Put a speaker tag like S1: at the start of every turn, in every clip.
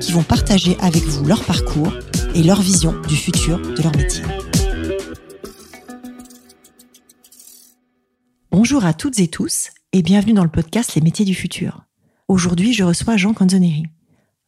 S1: qui vont partager avec vous leur parcours et leur vision du futur de leur métier. Bonjour à toutes et tous et bienvenue dans le podcast Les métiers du futur. Aujourd'hui, je reçois Jean Canzoneri.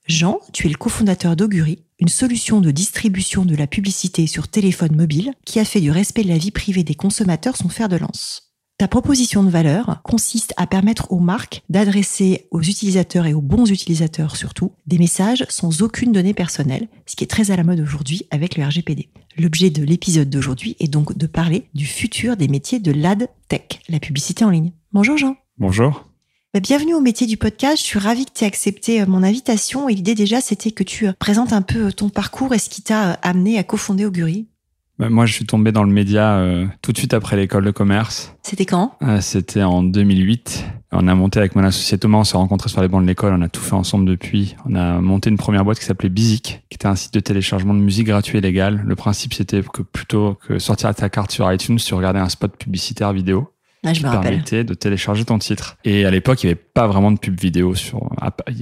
S1: Jean, tu es le cofondateur d'Augury, une solution de distribution de la publicité sur téléphone mobile qui a fait du respect de la vie privée des consommateurs son fer de lance. Ta proposition de valeur consiste à permettre aux marques d'adresser aux utilisateurs et aux bons utilisateurs surtout des messages sans aucune donnée personnelle, ce qui est très à la mode aujourd'hui avec le RGPD. L'objet de l'épisode d'aujourd'hui est donc de parler du futur des métiers de l'ad tech, la publicité en ligne. Bonjour Jean.
S2: Bonjour.
S1: Bah, bienvenue au métier du podcast. Je suis ravie que tu aies accepté euh, mon invitation et l'idée déjà c'était que tu euh, présentes un peu euh, ton parcours et ce qui t'a amené à cofonder Augury.
S2: Bah, moi, je suis tombé dans le média euh, tout de suite après l'école de commerce.
S1: C'était quand?
S2: Euh, C'était en 2008. On a monté avec mon associé Thomas, on s'est rencontrés sur les bancs de l'école, on a tout fait ensemble depuis. On a monté une première boîte qui s'appelait Bizik, qui était un site de téléchargement de musique gratuit et légal. Le principe, c'était que plutôt que sortir ta carte sur iTunes, tu regardais un spot publicitaire vidéo
S1: ah, je me
S2: permettait de télécharger ton titre. Et à l'époque, il n'y avait pas vraiment de pub vidéo sur.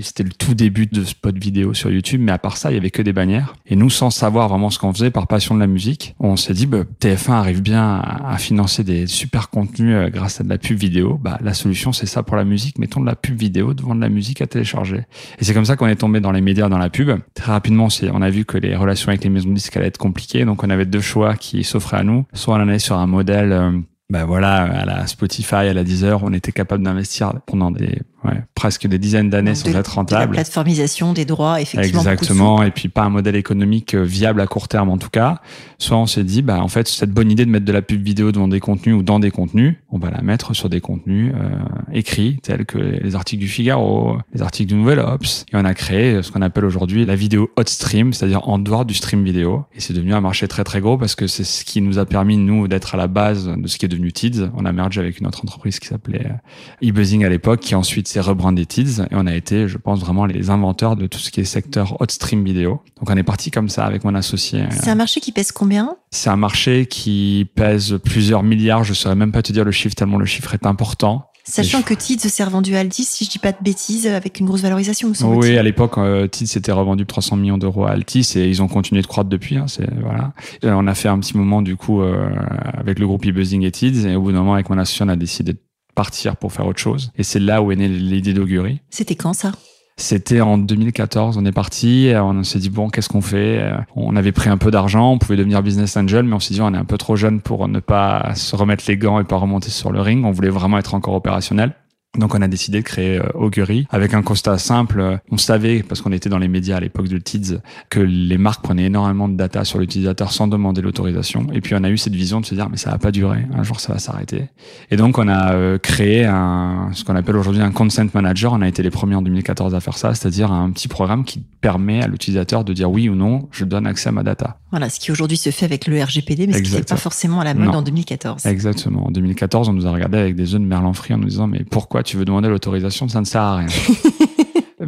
S2: C'était le tout début de spot vidéo sur YouTube, mais à part ça, il y avait que des bannières. Et nous, sans savoir vraiment ce qu'on faisait, par passion de la musique, on s'est dit, bah, TF1 arrive bien à financer des super contenus euh, grâce à de la pub vidéo. Bah, la solution, c'est ça pour la musique. Mettons de la pub vidéo devant de la musique à télécharger. Et c'est comme ça qu'on est tombé dans les médias, dans la pub. Très rapidement, on a vu que les relations avec les maisons de disques allaient être compliquées. Donc, on avait deux choix qui s'offraient à nous. Soit on allait sur un modèle ben voilà, à la Spotify, à la Deezer, on était capable d'investir pendant des ouais, presque des dizaines d'années sans être rentable.
S1: De la plateformisation des droits, effectivement.
S2: Exactement, et puis pas un modèle économique euh, viable à court terme en tout cas. Soit on s'est dit, bah en fait cette bonne idée de mettre de la pub vidéo devant des contenus ou dans des contenus, on va la mettre sur des contenus euh, écrits tels que les articles du Figaro, les articles du Nouvel Ops, et on a créé ce qu'on appelle aujourd'hui la vidéo hot stream, c'est-à-dire en dehors du stream vidéo. Et c'est devenu un marché très très gros parce que c'est ce qui nous a permis nous d'être à la base de ce qui est devenu Tids. On a mergé avec une autre entreprise qui s'appelait euh, eBuzzing à l'époque, qui ensuite c'est rebrandé Tids et on a été, je pense, vraiment les inventeurs de tout ce qui est secteur hot stream vidéo. Donc on est parti comme ça avec mon associé.
S1: C'est un marché qui pèse combien?
S2: C'est un marché qui pèse plusieurs milliards. Je saurais même pas te dire le chiffre tellement le chiffre est important.
S1: Sachant que Tids s'est revendu à Altis, si je dis pas de bêtises, avec une grosse valorisation.
S2: Oui, à l'époque, euh, Tids s'était revendu 300 millions d'euros à Altis et ils ont continué de croître depuis. Hein, c'est voilà. on a fait un petit moment du coup euh, avec le groupe e-buzzing et Tids et au bout d'un moment, avec mon associé, on a décidé de partir pour faire autre chose. Et c'est là où est née l'idée d'Augury.
S1: C'était quand ça?
S2: C'était en 2014, on est parti, on s'est dit bon, qu'est-ce qu'on fait? On avait pris un peu d'argent, on pouvait devenir business angel, mais on s'est dit on est un peu trop jeune pour ne pas se remettre les gants et pas remonter sur le ring. On voulait vraiment être encore opérationnel. Donc on a décidé de créer euh, Augury avec un constat simple. On savait, parce qu'on était dans les médias à l'époque de Tids, que les marques prenaient énormément de data sur l'utilisateur sans demander l'autorisation. Et puis on a eu cette vision de se dire mais ça va pas durer, un jour ça va s'arrêter. Et donc on a euh, créé un, ce qu'on appelle aujourd'hui un consent manager. On a été les premiers en 2014 à faire ça, c'est-à-dire un petit programme qui permet à l'utilisateur de dire oui ou non, je donne accès à ma data.
S1: Voilà, ce qui aujourd'hui se fait avec le RGPD, mais ce qui n'était pas forcément à la mode en 2014.
S2: Exactement. En 2014, on nous a regardé avec des œufs de merlan frit en nous disant mais pourquoi tu veux demander l'autorisation, ça ne sert à rien.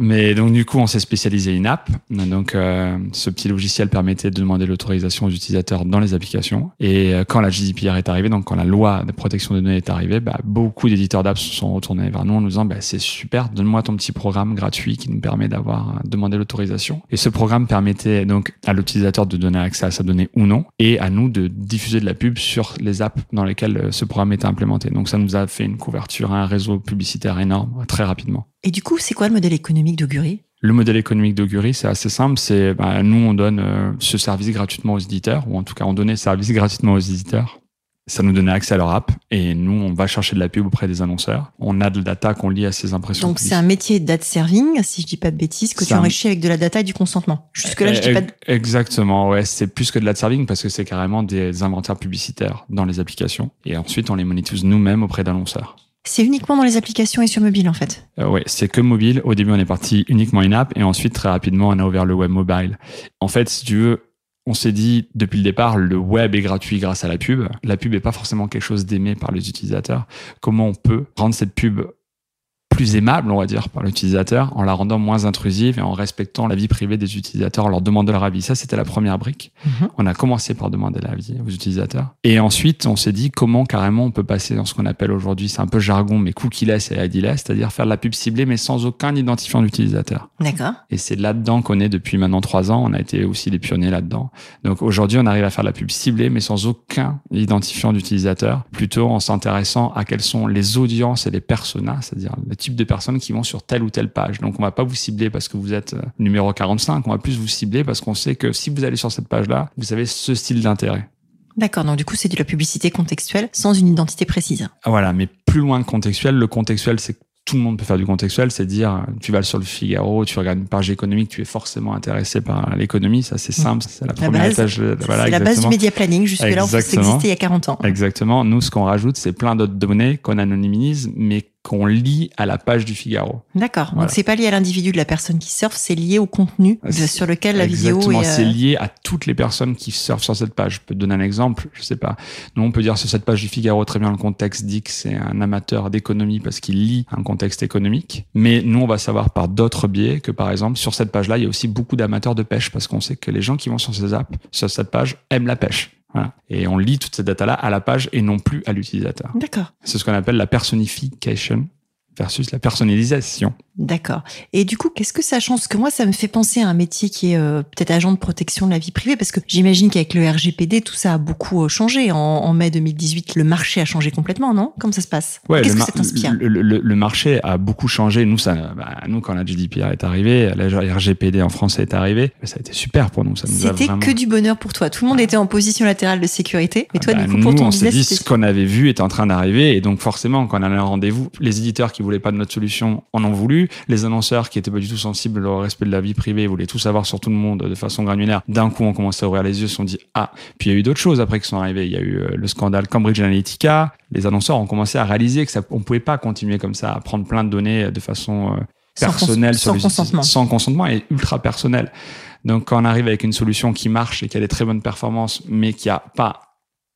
S2: Mais donc du coup, on s'est spécialisé in app. Donc euh, ce petit logiciel permettait de demander l'autorisation aux utilisateurs dans les applications. Et euh, quand la GDPR est arrivée, donc quand la loi de protection des données est arrivée, bah, beaucoup d'éditeurs d'apps se sont retournés vers nous en nous disant bah, c'est super, donne-moi ton petit programme gratuit qui nous permet d'avoir euh, demandé l'autorisation. Et ce programme permettait donc à l'utilisateur de donner accès à sa donnée ou non, et à nous de diffuser de la pub sur les apps dans lesquelles ce programme était implémenté. Donc ça nous a fait une couverture un réseau publicitaire énorme très rapidement.
S1: Et du coup, c'est quoi le modèle économique d'Augury?
S2: Le modèle économique d'Augury, c'est assez simple. C'est bah, nous, on donne euh, ce service gratuitement aux éditeurs, ou en tout cas, on donnait ce service gratuitement aux éditeurs. Ça nous donnait accès à leur app, et nous, on va chercher de la pub auprès des annonceurs. On a de la data qu'on lit à ces impressions.
S1: Donc c'est un métier data serving, si je dis pas de bêtises, que tu enrichis avec de la data et du consentement. Jusque là, je dis pas. De...
S2: Exactement, ouais, c'est plus que de la serving parce que c'est carrément des inventaires publicitaires dans les applications, et ensuite on les monétise nous-mêmes auprès d'annonceurs.
S1: C'est uniquement dans les applications et sur mobile en fait.
S2: Euh, oui, c'est que mobile. Au début, on est parti uniquement in-app et ensuite, très rapidement, on a ouvert le web mobile. En fait, si tu veux, on s'est dit depuis le départ, le web est gratuit grâce à la pub. La pub n'est pas forcément quelque chose d'aimé par les utilisateurs. Comment on peut rendre cette pub plus aimable, on va dire, par l'utilisateur, en la rendant moins intrusive et en respectant la vie privée des utilisateurs, en leur demandant leur avis. Ça, c'était la première brique.
S1: Mhm.
S2: On a commencé par demander l'avis aux utilisateurs. Et ensuite, on s'est dit comment carrément on peut passer dans ce qu'on appelle aujourd'hui, c'est un peu jargon, mais cookie-less et ID-less, c'est-à-dire faire de la pub ciblée, mais sans aucun identifiant d'utilisateur.
S1: D'accord.
S2: Et c'est là-dedans qu'on est depuis maintenant trois ans. On a été aussi des pionniers là-dedans. Donc aujourd'hui, on arrive à faire de la pub ciblée, mais sans aucun identifiant d'utilisateur, plutôt en s'intéressant à quelles sont les audiences et les personas, c'est-à-dire le type de personnes qui vont sur telle ou telle page. Donc on va pas vous cibler parce que vous êtes euh, numéro 45, on va plus vous cibler parce qu'on sait que si vous allez sur cette page-là, vous avez ce style d'intérêt.
S1: D'accord, donc du coup c'est de la publicité contextuelle sans une identité précise.
S2: Voilà, mais plus loin que contextuel, le contextuel c'est tout le monde peut faire du contextuel, c'est dire tu vas sur le Figaro, tu regardes une page économique, tu es forcément intéressé par l'économie, ça c'est simple, c'est la,
S1: La
S2: première
S1: base,
S2: étage. de- voilà,
S1: c'est la base du média planning, jusque-là, ça
S2: Exactement.
S1: existait il y a 40 ans.
S2: Exactement. Nous, ce qu'on rajoute, c'est plein d'autres données qu'on anonymise, mais qu'on lie à la page du Figaro.
S1: D'accord,
S2: Voilà.
S1: donc c'est pas lié à l'individu de la personne qui surfe, c'est lié au contenu de-
S2: C'est-
S1: sur lequel la vidéo
S2: Exactement,
S1: est...
S2: c'est
S1: euh,
S2: lié à toutes les personnes qui surfent sur cette page. Je peux te donner un exemple, je sais pas. Nous, on peut dire sur cette page du Figaro, très bien le contexte dit que c'est un amateur d'économie parce qu'il lit un contexte économique. Mais nous, on va savoir par d'autres biais que, par exemple, sur cette page-là, il y a aussi beaucoup d'amateurs de pêche parce qu'on sait que les gens qui vont sur ces apps, sur cette page, aiment la pêche. Voilà. Et on lit toutes ces datas-là à la page et non plus à l'utilisateur.
S1: D'accord,
S2: C'est ce qu'on appelle la personnification versus la personnalisation.
S1: d'accord. Et du coup, qu'est-ce que ça change? Parce que moi, ça me fait penser à un métier qui est euh, peut-être agent de protection de la vie privée, parce que j'imagine qu'avec le RGPD, tout ça a beaucoup euh, changé. En, en mai 2018, le marché a changé complètement, non? Comment ça se passe?
S2: Ouais,
S1: Qu'est-ce que ça t'inspire?
S2: le, le- le marché a beaucoup changé. Nous, ça, bah, nous, quand la GDPR est arrivée, la RGPD en France est arrivée, ça a été super pour nous. Ça nous a
S1: C'était
S2: vraiment...
S1: que du bonheur pour toi. Tout le monde était en position latérale de sécurité. Mais toi,
S2: Bah,
S1: du coup, pour
S2: nous,
S1: ton
S2: on s'est
S1: business,
S2: dit ce qu'on avait vu était en train d'arriver, et donc forcément, quand on allait un rendez-vous, les éditeurs qui voulaient pas de notre solution en ont voulu, les annonceurs qui étaient pas du tout sensibles au respect de la vie privée voulaient tout savoir sur tout le monde de façon granulaire. D'un coup, on commençait à ouvrir les yeux, se sont dit ah. Puis il y a eu d'autres choses après qui sont arrivées. Il y a eu euh, le scandale Cambridge Analytica. Les annonceurs ont commencé à réaliser que ça, on pouvait pas continuer comme ça, à prendre plein de données de façon euh,
S1: Sans cons-
S2: personnelle
S1: sans
S2: les-
S1: consentement.
S2: sans consentement et ultra personnel. Donc quand on arrive avec une solution qui marche et qui a des très bonnes performances, mais qui a pas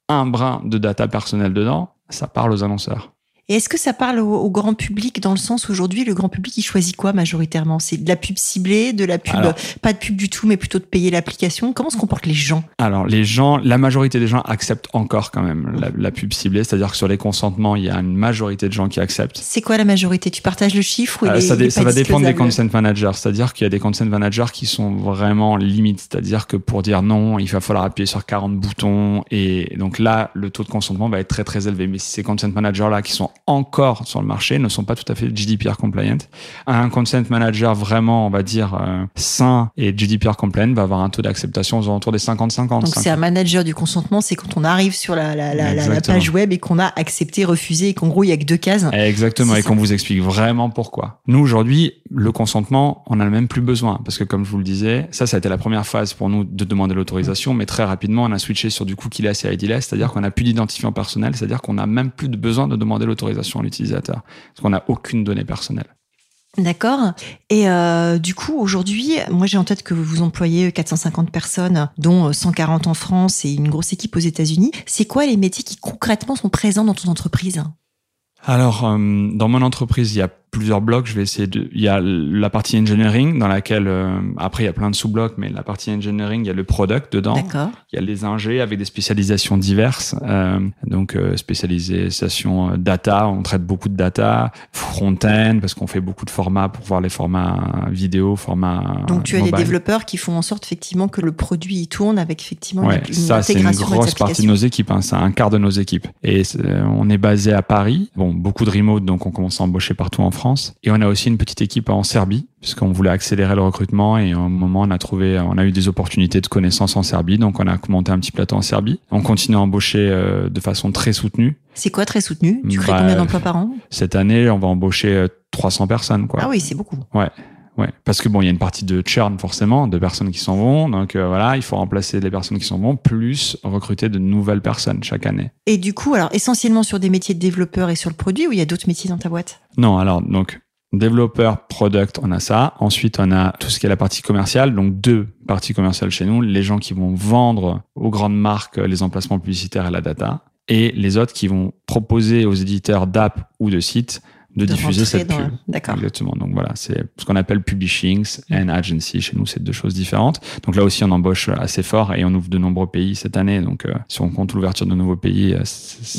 S2: un brin de data personnelle dedans, ça parle aux annonceurs.
S1: Et est-ce que ça parle au, au grand public dans le sens aujourd'hui, le grand public, il choisit quoi majoritairement? C'est de la pub ciblée, de la pub,
S2: Alors-
S1: pas de pub du tout, mais plutôt de payer l'application? Comment se comportent les gens?
S2: Alors les gens, la majorité des gens acceptent encore quand même la, la pub ciblée, c'est-à-dire que sur les consentements, il y a une majorité de gens qui acceptent.
S1: C'est quoi la majorité? Tu partages le chiffre ou
S2: Euh, ça, ça va dépendre des consent managers, c'est-à-dire qu'il y a des consent managers qui sont vraiment limites, c'est-à-dire que pour dire non, il va falloir appuyer sur 40 boutons et donc là, le taux de consentement va être très très élevé. Mais ces consent managers là qui sont encore sur le marché ne sont pas tout à fait GDPR compliant. Un consent manager vraiment, on va dire euh, sain et GDPR compliant va avoir un taux d'acceptation aux alentours des 50-50.
S1: Donc c'est un manager du consentement, c'est quand on arrive sur la, la, la, la- page web et qu'on a accepté, refusé et qu'en gros il y a que deux cases.
S2: Exactement, et qu'on vous explique vraiment pourquoi. Nous, aujourd'hui, le consentement, on a même plus besoin, parce que comme je vous le disais, ça, ça a été la première phase pour nous de demander l'autorisation, mais très rapidement, on a switché sur du cookie-less et ID-less, c'est-à-dire qu'on n'a plus d'identifiant personnel, c'est-à-dire qu'on n'a même plus de besoin de demander l'autorisation à l'utilisateur, parce qu'on n'a aucune donnée personnelle.
S1: D'accord. Et euh, du coup, aujourd'hui, moi j'ai en tête que vous employez 450 personnes, dont 140 en France et une grosse équipe aux États-Unis. C'est quoi les métiers qui concrètement sont présents dans ton entreprise?
S2: Alors, euh, dans mon entreprise, il y a plusieurs blocs. Je vais essayer de. Il y a la partie engineering dans laquelle euh, après il y a plein de sous-blocs, mais la partie engineering, il y a le product dedans.
S1: D'accord.
S2: Il y a les ingés avec des spécialisations diverses. Euh, donc euh, spécialisation euh, data, on traite beaucoup de data. Front-end parce qu'on fait beaucoup de formats pour voir les formats vidéo, formats.
S1: Donc tu as des
S2: mobile.
S1: développeurs qui font en sorte effectivement que le produit y tourne avec effectivement
S2: Ouais,
S1: une,
S2: ça c'est une grosse
S1: les
S2: partie de nos équipes, hein, c'est un quart de nos équipes. Et on est basé à Paris, bon beaucoup de remote, donc on commence à embaucher partout en France. Et on a aussi une petite équipe en Serbie, puisqu'on voulait accélérer le recrutement et un moment on a trouvé, on a eu des opportunités de connaissances en Serbie, donc on a monté un petit plateau en Serbie. On continue à embaucher euh, de façon très soutenue.
S1: C'est quoi très soutenu? Tu crées
S2: Bah,
S1: combien d'emplois par an?
S2: Cette année, on va embaucher euh, 300 personnes, quoi.
S1: Ah oui, c'est beaucoup.
S2: Ouais, ouais. Parce que bon, il y a une partie de churn forcément, de personnes qui s'en vont. Donc euh, voilà, il faut remplacer les personnes qui s'en vont, plus recruter de nouvelles personnes chaque année.
S1: Et du coup, alors essentiellement sur des métiers de développeur et sur le produit, ou il y a d'autres métiers dans ta boîte?
S2: Non, alors donc développeur, product, on a ça. Ensuite, on a tout ce qui est la partie commerciale. Donc deux parties commerciales chez nous, les gens qui vont vendre aux grandes marques les emplacements publicitaires et la data, et les autres qui vont proposer aux éditeurs d'app ou de sites de, diffuser cette pub.
S1: D'accord.
S2: Exactement. Donc voilà, c'est ce qu'on appelle publishings and agency. Chez nous, c'est deux choses différentes. Donc là aussi, on embauche assez fort et on ouvre de nombreux pays cette année. Donc euh, si on compte l'ouverture de nouveaux pays, euh,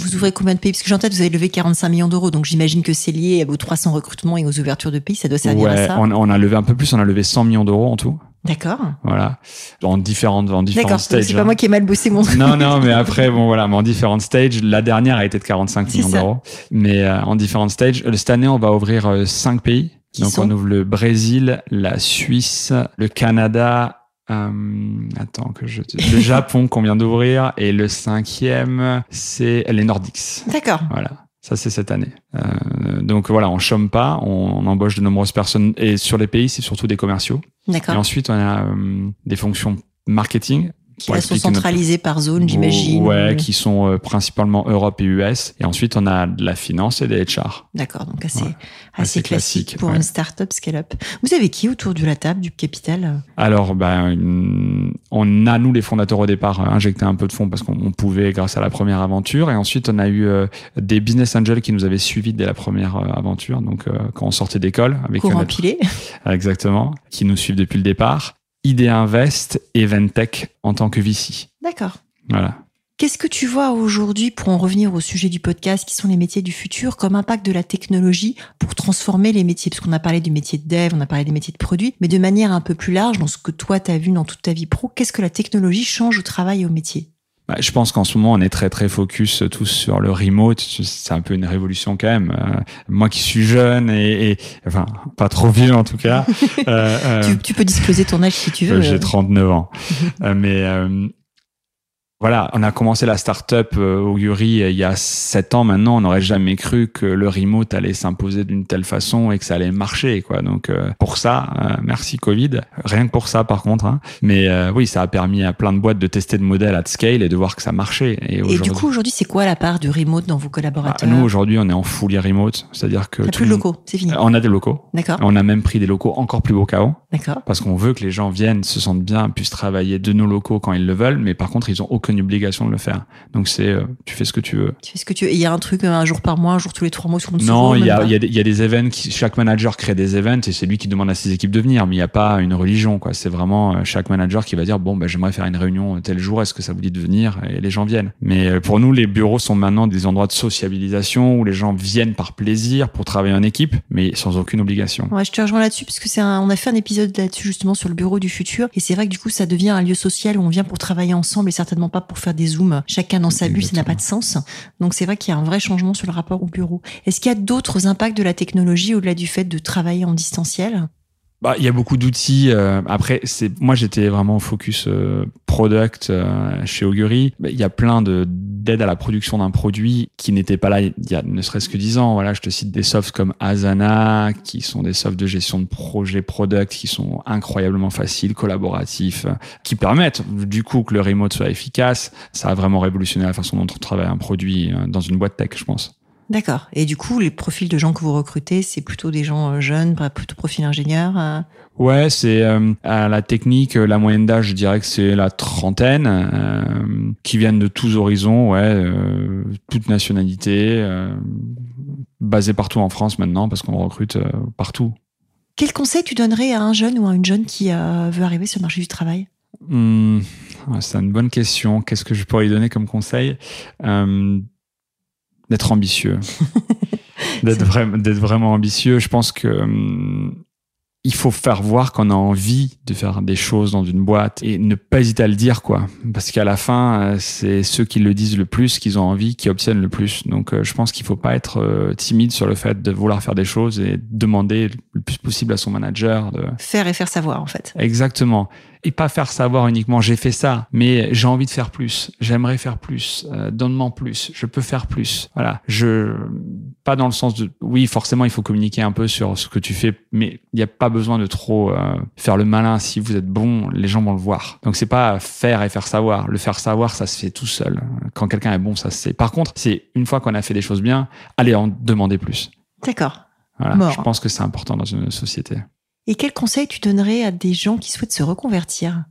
S1: vous ouvrez combien de pays? Parce que j'entends vous avez levé 45 millions d'euros. Donc j'imagine que c'est lié à vos 300 recrutements et aux ouvertures de pays. Ça doit servir
S2: à
S1: ça.
S2: On, on a levé un peu plus. On a levé 100 millions d'euros en tout.
S1: D'accord.
S2: Voilà. En différentes, en différentes stages.
S1: C'est pas moi qui ai mal bossé mon.
S2: Non, non, mais après, bon, voilà, mais en différentes stages. La dernière a été de 45 millions d'euros. Mais euh, en différentes stages. Euh, cette année, on va ouvrir euh, cinq pays. Donc, on ouvre le Brésil, la Suisse, le Canada, euh, attends que je le Japon qu'on vient d'ouvrir et le cinquième c'est les Nordics.
S1: D'accord.
S2: Voilà. Ça, c'est cette année. Euh, donc voilà, on chôme pas, on, embauche de nombreuses personnes. Et sur les pays, c'est surtout des commerciaux.
S1: D'accord.
S2: Et ensuite, on a euh, des fonctions marketing
S1: qui sont centralisés par zone, j'imagine.
S2: Ouais, qui sont euh, principalement Europe et US. Et ensuite, on a de la finance et des HR.
S1: D'accord, donc assez, assez, classique, pour une startup scale-up. Vous avez qui autour de la table du capital?
S2: Alors, ben, on a, nous, les fondateurs au départ, injecté un peu de fonds parce qu'on pouvait grâce à la première aventure. Et ensuite, on a eu euh, des business angels qui nous avaient suivis dès la première euh, aventure. Donc, quand on sortait d'école. avec
S1: Courant pilé.
S2: Exactement. Qui nous suivent depuis le départ. ID Invest et Ventech en tant que VC.
S1: D'accord.
S2: Voilà.
S1: Qu'est-ce que tu vois aujourd'hui, pour en revenir au sujet du podcast, qui sont les métiers du futur, comme impact de la technologie pour transformer les métiers? Parce qu'on a parlé du métier de dev, on a parlé des métiers de produits, mais de manière un peu plus large, dans ce que toi, tu as vu dans toute ta vie pro, qu'est-ce que la technologie change au travail et au métier?
S2: Bah, je pense qu'en ce moment, on est très très focus tous sur le remote. C'est un peu une révolution quand même. Euh, moi qui suis jeune et, et, enfin pas trop vieux en tout cas.
S1: euh, euh, tu, tu, peux disposer ton âge si tu veux.
S2: J'ai 39 ans, mais voilà, on a commencé la startup euh, Augury euh, il y a sept ans maintenant. On n'aurait jamais cru que le remote allait s'imposer d'une telle façon et que ça allait marcher, quoi. Donc euh, pour ça, euh, merci Covid. Rien que pour ça, par contre. Hein. Mais oui, ça a permis à plein de boîtes de tester le modèle at scale et de voir que ça marchait.
S1: Et, et du coup, aujourd'hui, c'est quoi la part du remote dans vos collaborateurs
S2: bah, Nous aujourd'hui, on est en fully remote, c'est-à-dire que
S1: plus de locaux, c'est fini.
S2: On a des locaux.
S1: D'accord.
S2: On a même pris des locaux encore plus beaux qu'avant.
S1: D'accord.
S2: Parce qu'on veut que les gens viennent, se sentent bien, puissent travailler de nos locaux quand ils le veulent. Mais par contre, ils ont aucune obligation de le faire. Donc c'est, euh, tu fais ce que tu veux.
S1: Tu fais ce que tu veux. Il y a un truc, un jour par mois, un jour tous les trois mois sur
S2: le Non, il y a, il y, a des, il y a des events qui, chaque manager crée des events et c'est lui qui demande à ses équipes de venir. Mais il n'y a pas une religion, quoi. C'est vraiment euh, chaque manager qui va dire, bon, ben, j'aimerais faire une réunion tel jour, est-ce que ça vous dit de venir? Et les gens viennent. Mais euh, pour nous, les bureaux sont maintenant des endroits de sociabilisation où les gens viennent par plaisir pour travailler en équipe, mais sans aucune obligation.
S1: Ouais, je te rejoins là-dessus parce que c'est on a fait un épisode là-dessus justement sur le bureau du futur et c'est vrai que du coup, ça devient un lieu social où on vient pour travailler ensemble et certainement pas pour faire des zooms chacun dans sa bulle, ça n'a pas de sens. Donc c'est vrai qu'il y a un vrai changement sur le rapport au bureau. Est-ce qu'il y a d'autres impacts de la technologie au-delà du fait de travailler en distanciel?
S2: Bah, il y a beaucoup d'outils. Euh, après, c'est moi j'étais vraiment focus euh, product euh, chez Augury. Il y a plein de d'aides à la production d'un produit qui n'étaient pas là il y a ne serait-ce que dix ans. Voilà, je te cite des softs comme Asana, qui sont des softs de gestion de projet product, qui sont incroyablement faciles, collaboratifs, qui permettent du coup que le remote soit efficace. Ça a vraiment révolutionné la façon dont on travaille un produit dans une boîte tech, je pense.
S1: D'accord. Et du coup, les profils de gens que vous recrutez, c'est plutôt des gens euh, jeunes, plutôt profil ingénieur euh
S2: Ouais, c'est euh, à la technique, la moyenne d'âge, je dirais que c'est la trentaine, euh, qui viennent de tous horizons, ouais, toute nationalité, basés partout en France maintenant, parce qu'on recrute partout.
S1: Quel conseil tu donnerais à un jeune ou à une jeune qui veut arriver sur le marché du travail?
S2: Mmh, C'est une bonne question. Qu'est-ce que je pourrais lui donner comme conseil? D'être ambitieux, d'être vraiment, vraiment ambitieux. Je pense que hum, il faut faire voir qu'on a envie de faire des choses dans une boîte et ne pas hésiter à le dire, quoi. Parce qu'à la fin, euh, c'est ceux qui le disent le plus, qu'ils ont envie, qui obtiennent le plus. Donc, euh, je pense qu'il faut pas être euh, timide sur le fait de vouloir faire des choses et demander le plus possible à son manager de
S1: faire et faire savoir, en fait.
S2: Exactement. Et pas faire savoir uniquement j'ai fait ça, mais j'ai envie de faire plus, j'aimerais faire plus, euh, donne-moi plus, je peux faire plus. Voilà, je pas dans le sens de oui forcément il faut communiquer un peu sur ce que tu fais, mais il n'y a pas besoin de trop euh, faire le malin. Si vous êtes bon, les gens vont le voir. Donc c'est pas faire et faire savoir. Le faire savoir, ça se fait tout seul. Quand quelqu'un est bon, ça se sait. Par contre, c'est une fois qu'on a fait des choses bien, allez en demander plus.
S1: D'accord.
S2: Voilà, je pense que c'est important dans une société.
S1: Et quel conseil tu donnerais à des gens qui souhaitent se reconvertir?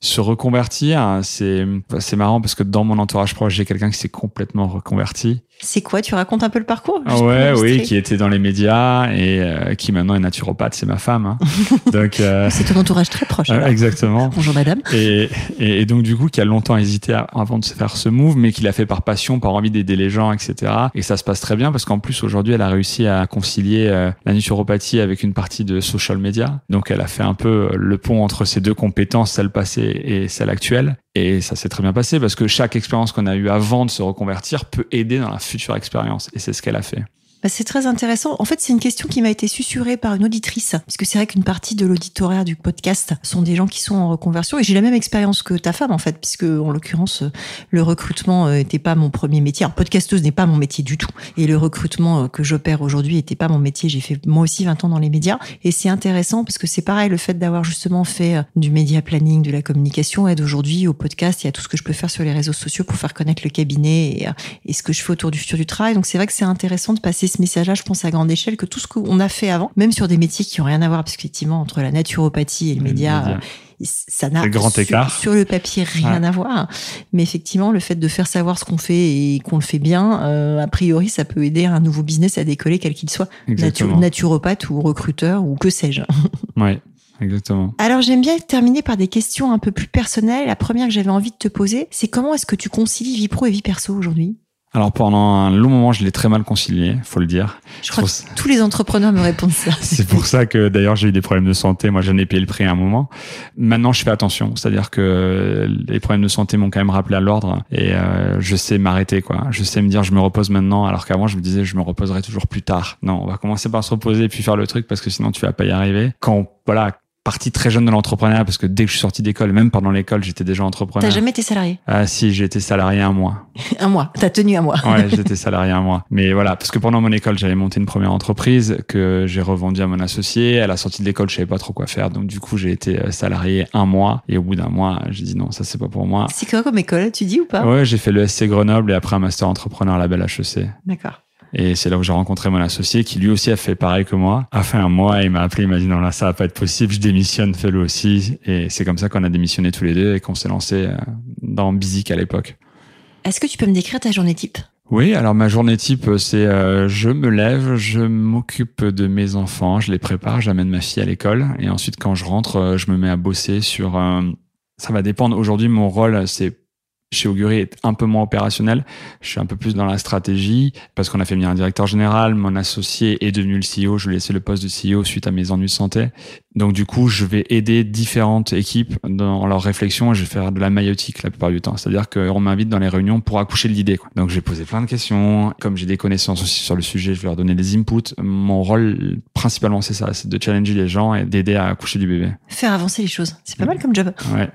S2: Se reconvertir, c'est marrant parce que dans mon entourage proche, j'ai quelqu'un qui s'est complètement reconverti.
S1: C'est quoi Tu racontes un peu le parcours
S2: Ouais, oui, qui était dans les médias et euh, qui maintenant est naturopathe. C'est ma femme. Hein.
S1: donc euh, c'est ton entourage très proche.
S2: exactement.
S1: Bonjour madame.
S2: Et, et, donc du coup, qui a longtemps hésité avant de se faire ce move, mais qui l'a fait par passion, par envie d'aider les gens, etc. Et ça se passe très bien parce qu'en plus aujourd'hui, elle a réussi à concilier euh, la naturopathie avec une partie de social media. Donc elle a fait un peu le pont entre ces deux compétences, celle passée et celle actuelle. Et ça s'est très bien passé parce que chaque expérience qu'on a eue avant de se reconvertir peut aider dans la future expérience. Et c'est ce qu'elle a fait.
S1: Bah, c'est très intéressant. En fait, c'est une question qui m'a été susurrée par une auditrice, puisque c'est vrai qu'une partie de l'auditorat du podcast sont des gens qui sont en reconversion. Et j'ai la même expérience que ta femme, en fait, puisque en l'occurrence, le recrutement n'était euh, pas mon premier métier. Alors, podcasteuse n'est pas mon métier du tout. Et le recrutement euh, que j'opère aujourd'hui n'était pas mon métier. J'ai fait moi aussi 20 ans dans les médias. Et c'est intéressant parce que c'est pareil, le fait d'avoir justement fait euh, du média planning, de la communication aide aujourd'hui au podcast. Y a tout ce que je peux faire sur les réseaux sociaux pour faire connaître le cabinet et, et ce que je fais autour du futur du travail. Donc, c'est vrai que c'est intéressant de passer ce message-là, je pense à grande échelle, que tout ce qu'on a fait avant, même sur des métiers qui ont rien à voir, parce qu'effectivement, entre la naturopathie et le média, euh, ça n'a
S2: grand écart.
S1: Sur, le papier rien à voir. Mais effectivement, le fait de faire savoir ce qu'on fait et qu'on le fait bien, euh, a priori, ça peut aider un nouveau business à décoller, quel qu'il soit. naturopathe ou recruteur ou que sais-je.
S2: Ouais. Exactement.
S1: Alors j'aime bien terminer par des questions un peu plus personnelles. La première que j'avais envie de te poser, c'est comment est-ce que tu concilies vie pro et vie perso aujourd'hui?
S2: Alors pendant un long moment, je l'ai très mal concilié, faut le dire.
S1: Je crois que tous les entrepreneurs me répondent ça.
S2: C'est pour ça que d'ailleurs j'ai eu des problèmes de santé. Moi, j'en ai payé le prix à un moment. Maintenant, je fais attention, c'est-à-dire que les problèmes de santé m'ont quand même rappelé à l'ordre et euh, je sais m'arrêter quoi. Je sais me dire je me repose maintenant, alors qu'avant je me disais je me reposerai toujours plus tard. Non, on va commencer par se reposer puis faire le truc parce que sinon tu vas pas y arriver. Quand voilà, parti très jeune de l'entrepreneuriat parce que dès que je suis sorti d'école, même pendant l'école, j'étais déjà entrepreneur.
S1: T'as jamais été salarié?
S2: Ah si, j'ai été salarié un mois.
S1: un mois. T'as tenu un mois.
S2: ouais, j'étais salarié un mois. Mais voilà, parce que pendant mon école, j'avais monté une première entreprise que j'ai revendue à mon associé. À la sortie de l'école, je savais pas trop quoi faire, donc du coup, j'ai été euh, salarié un mois. Et au bout d'un mois, j'ai dit non, ça c'est pas pour moi.
S1: C'est quoi comme école? Tu dis ou pas?
S2: Ouais, j'ai fait le SC Grenoble et après un master entrepreneur à la Belle HEC.
S1: D'accord.
S2: Et c'est là où j'ai rencontré mon associé qui lui aussi a fait pareil que moi. A fait un mois, il m'a appelé, il m'a dit non là ça va pas être possible, je démissionne, fais-le aussi. Et c'est comme ça qu'on a démissionné tous les deux et qu'on s'est lancé euh, dans Bizik à l'époque.
S1: Est-ce que tu peux me décrire ta journée type?
S2: Oui, alors ma journée type, c'est euh, je me lève, je m'occupe de mes enfants, je les prépare, j'amène ma fille à l'école et ensuite quand je rentre, euh, je me mets à bosser sur. ça va dépendre. Aujourd'hui, mon rôle, c'est chez Augury est un peu moins opérationnel. Je suis un peu plus dans la stratégie parce qu'on a fait venir un directeur général. Mon associé est devenu le CEO. Je lui ai laissé le poste de CEO suite à mes ennuis de santé. Donc du coup, je vais aider différentes équipes dans leur réflexion et je vais faire de la maïotique la plupart du temps. C'est-à-dire qu'on m'invite dans les réunions pour accoucher de l'idée. Donc j'ai posé plein de questions. Comme j'ai des connaissances aussi sur le sujet, je vais leur donner des inputs. Mon rôle principalement, c'est ça, c'est de challenger les gens et d'aider à accoucher du bébé.
S1: Faire avancer les choses. C'est pas mal comme job.
S2: Ouais.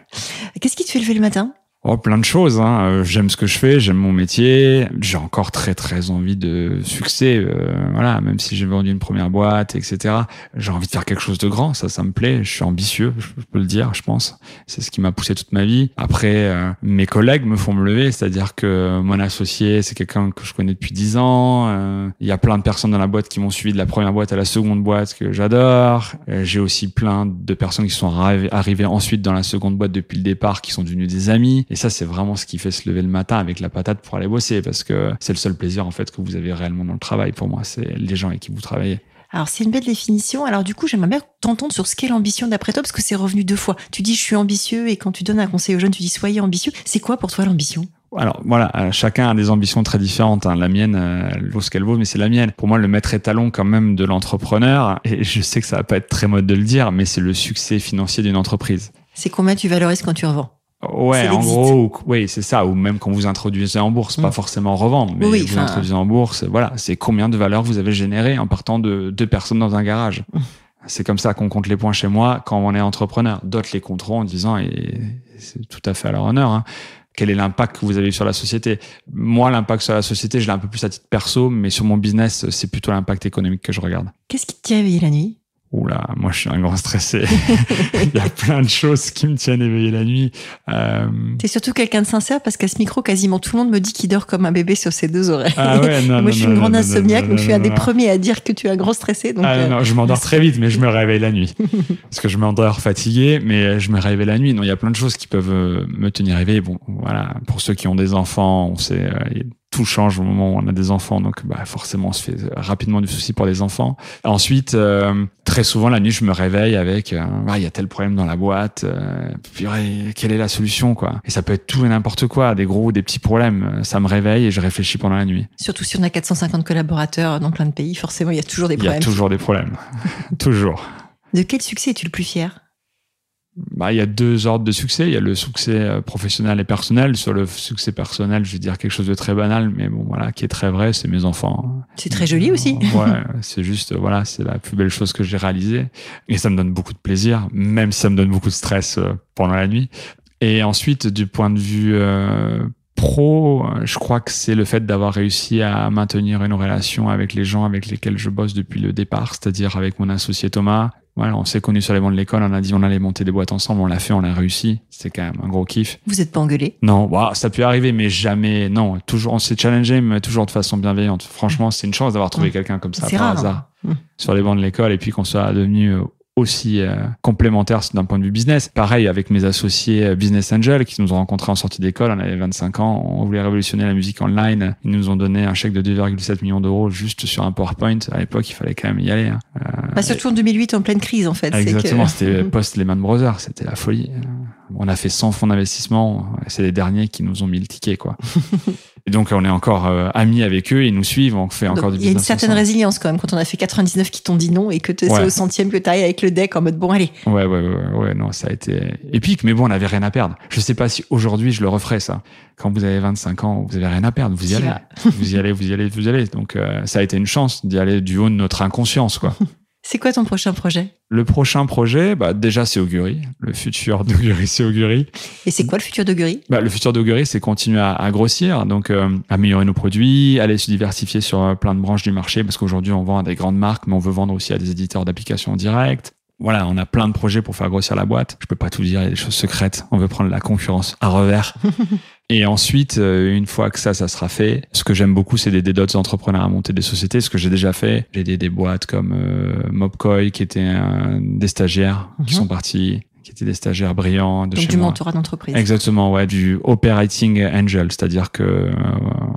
S1: Qu'est-ce qui te fait lever le matin?
S2: Oh, plein de choses. Hein. Euh, j'aime ce que je fais, j'aime mon métier. J'ai encore très très envie de succès. Euh, voilà, même si j'ai vendu une première boîte, etc. J'ai envie de faire quelque chose de grand. Ça, ça me plaît. Je suis ambitieux, je peux le dire, je pense. C'est ce qui m'a poussé toute ma vie. Après, euh, mes collègues me font me lever, c'est-à-dire que mon associé, c'est quelqu'un que je connais depuis dix ans. Il y a plein de personnes dans la boîte qui m'ont suivi de la première boîte à la seconde boîte que j'adore. J'ai aussi plein de personnes qui sont arrivées ensuite dans la seconde boîte depuis le départ, qui sont devenues des amis. Ça, c'est vraiment ce qui fait se lever le matin avec la patate pour aller bosser parce que c'est le seul plaisir, en fait, que vous avez réellement dans le travail pour moi. C'est les gens avec qui vous travaillez.
S1: Alors c'est une belle définition. Alors du coup, j'aimerais bien t'entendre sur ce qu'est l'ambition d'après toi, parce que c'est revenu deux fois. Tu dis je suis ambitieux et quand tu donnes un conseil aux jeunes, tu dis soyez ambitieux. C'est quoi pour toi l'ambition?
S2: Alors voilà, euh, chacun a des ambitions très différentes. Hein. La mienne elle vaut ce qu'elle vaut, mais c'est la mienne. Pour moi, le maître étalon quand même de l'entrepreneur, et je sais que ça va pas être très mode de le dire, mais c'est le succès financier d'une entreprise.
S1: C'est combien tu valorises quand tu revends?
S2: Ouais, en gros, oui, c'est ça. Ou même quand vous introduisez en bourse, pas mm. forcément revendre, mais vous introduisez en bourse, voilà, c'est combien de valeur vous avez généré en partant de deux personnes dans un garage. Mm. C'est comme ça qu'on compte les points chez moi quand on est entrepreneur. D'autres les compteront en disant, et c'est tout à fait à leur honneur, hein, quel est l'impact que vous avez eu sur la société? Moi, l'impact sur la société, je l'ai un peu plus à titre perso, mais sur mon business, c'est plutôt l'impact économique que je regarde.
S1: Qu'est-ce qui te tient éveillé la nuit?
S2: Oula, moi je suis un grand stressé. Il y a plein de choses qui me tiennent éveillé la nuit.
S1: Euh... T'es surtout quelqu'un de sincère parce qu'à ce micro, quasiment tout le monde me dit qu'il dort comme un bébé sur ses deux oreilles.
S2: Ah ouais, non,
S1: moi je suis une grande insomniaque, donc je suis un des premiers à dire que tu es un grand stressé. Donc
S2: ah euh... non, je m'endors très vite, mais je me réveille la nuit. parce que je m'endors fatigué, mais je me réveille la nuit. Non, il y a plein de choses qui peuvent euh, me tenir éveillé. Bon, voilà, pour ceux qui ont des enfants, on sait, euh, tout change au moment où on a des enfants, donc bah, forcément on se fait rapidement du souci pour les enfants. Ensuite, euh, très souvent la nuit, je me réveille avec euh, ah, il y a tel problème dans la boîte, euh, quelle est la solution quoi? Et ça peut être tout et n'importe quoi, des gros ou des petits problèmes. Ça me réveille et je réfléchis pendant la nuit.
S1: Surtout si on a 450 collaborateurs dans plein de pays, forcément il y a toujours des problèmes.
S2: Il y a toujours des problèmes, toujours.
S1: De quel succès es-tu le plus fier?
S2: Bah, il y a deux ordres de succès. Il y a le succès euh, professionnel et personnel. Sur le succès personnel, je vais dire quelque chose de très banal, mais bon, voilà, qui est très vrai, c'est mes enfants.
S1: C'est très joli aussi.
S2: ouais, c'est juste, voilà, c'est la plus belle chose que j'ai réalisée. Et ça me donne beaucoup de plaisir, même si ça me donne beaucoup de stress euh, pendant la nuit. Et ensuite, du point de vue euh, pro, je crois que c'est le fait d'avoir réussi à maintenir une relation avec les gens avec lesquels je bosse depuis le départ, c'est-à-dire avec mon associé Thomas, voilà, on s'est connus sur les bancs de l'école, on a dit on allait monter des boîtes ensemble, on l'a fait, on a réussi. C'est quand même un gros kiff.
S1: Vous êtes pas engueulé?
S2: Non, bah, ça peut arriver, mais jamais. Non, toujours, on s'est challengé, mais toujours de façon bienveillante. Franchement, c'est une chance d'avoir trouvé quelqu'un comme ça par hasard hein. sur les bancs de l'école et puis qu'on soit devenu euh, aussi euh, complémentaire d'un point de vue business. Pareil avec mes associés euh, Business Angel qui nous ont rencontrés en sortie d'école, on avait 25 ans, on voulait révolutionner la musique online. Ils nous ont donné un chèque de 2,7 millions d'euros juste sur un PowerPoint. À l'époque, il fallait quand même y aller. Hein.
S1: Euh, bah, surtout en 2008, en pleine crise en fait.
S2: Exactement, c'était post Lehman Brothers, c'était la folie. On a fait 100 fonds d'investissement, c'est les derniers qui nous ont mis le ticket quoi. Et donc, on est encore euh, amis avec eux, ils nous suivent, on fait encore du
S1: business. Il y a une certaine résilience quand même quand on a fait 99 qui t'ont dit non et que tu es au centième que tu arrives avec le deck en mode bon, allez.
S2: Ouais, ouais, ouais, ouais, non, ça a été épique, mais bon, on n'avait rien à perdre. Je sais pas si aujourd'hui je le referais ça. Quand vous avez 25 ans, vous avez rien à perdre, vous y allez. vous y allez, vous y allez, vous y allez. Donc, euh, ça a été une chance d'y aller du haut de notre inconscience, quoi.
S1: C'est quoi ton prochain projet?
S2: Le prochain projet, bah déjà c'est Augury. Le futur d'Augury, c'est Augury.
S1: Et c'est quoi le futur d'Augury
S2: bah, Le futur d'Augury, c'est continuer à, grossir, donc euh, améliorer nos produits, aller se diversifier sur euh, plein de branches du marché, parce qu'aujourd'hui on vend à des grandes marques, mais on veut vendre aussi à des éditeurs d'applications en direct. Voilà, on a plein de projets pour faire grossir la boîte. Je peux pas tout dire, il y a des choses secrètes. On veut prendre la concurrence à revers. Et ensuite, euh, une fois que ça, ça sera fait, ce que j'aime beaucoup, c'est d'aider d'autres entrepreneurs à monter des sociétés. Ce que j'ai déjà fait, j'ai aidé des boîtes comme euh, Mobcoy, qui étaient des stagiaires qui mhm. sont partis qui étaient des stagiaires brillants de
S1: Donc
S2: chez
S1: du mentorat d'entreprise.
S2: Exactement, ouais, du operating angel, c'est-à-dire que euh,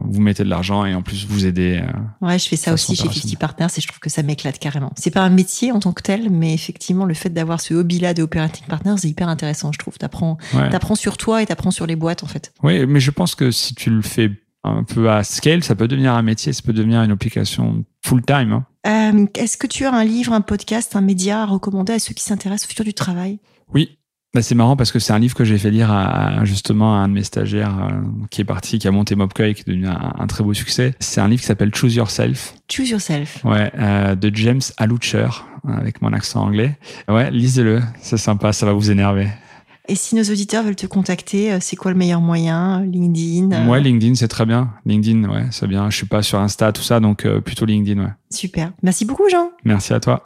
S2: vous mettez de l'argent et en plus vous aidez.
S1: Euh, ouais, je fais ça aussi chez 50 Partners et je trouve que ça m'éclate carrément. C'est pas un métier en tant que tel, mais effectivement le fait d'avoir ce hobby-là de operating partners c'est hyper intéressant, je trouve. T'apprends, t'apprends sur toi et t'apprends sur les boîtes en fait.
S2: Oui, mais je pense que si tu le fais un peu à scale, ça peut devenir un métier, ça peut devenir une application full time. Hein.
S1: Euh, est-ce que tu as un livre, un podcast, un média à recommander à ceux qui s'intéressent au futur du travail?
S2: Oui. Bah, c'est marrant parce que c'est un livre que j'ai fait lire à, justement à un de mes stagiaires euh, qui est parti, qui a monté Mobcoy, qui est devenu un, très beau succès. C'est un livre qui s'appelle Choose Yourself.
S1: Choose Yourself.
S2: Ouais, euh, de James Altucher avec mon accent anglais. Ouais, lisez-le, c'est sympa, ça va vous énerver.
S1: Et si nos auditeurs veulent te contacter, euh, c'est quoi le meilleur moyen LinkedIn
S2: Ouais, LinkedIn, c'est très bien. LinkedIn, ouais, c'est bien. Je suis pas sur Insta, tout ça, donc plutôt LinkedIn, ouais.
S1: Super. Merci beaucoup, Jean.
S2: Merci à toi.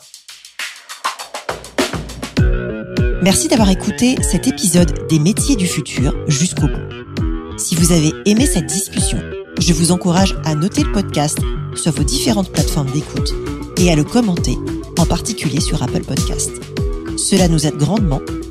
S1: Merci d'avoir écouté cet épisode des métiers du futur jusqu'au bout. Si vous avez aimé cette discussion, je vous encourage à noter le podcast sur vos différentes plateformes d'écoute et à le commenter, en particulier sur Apple Podcast. Cela nous aide grandement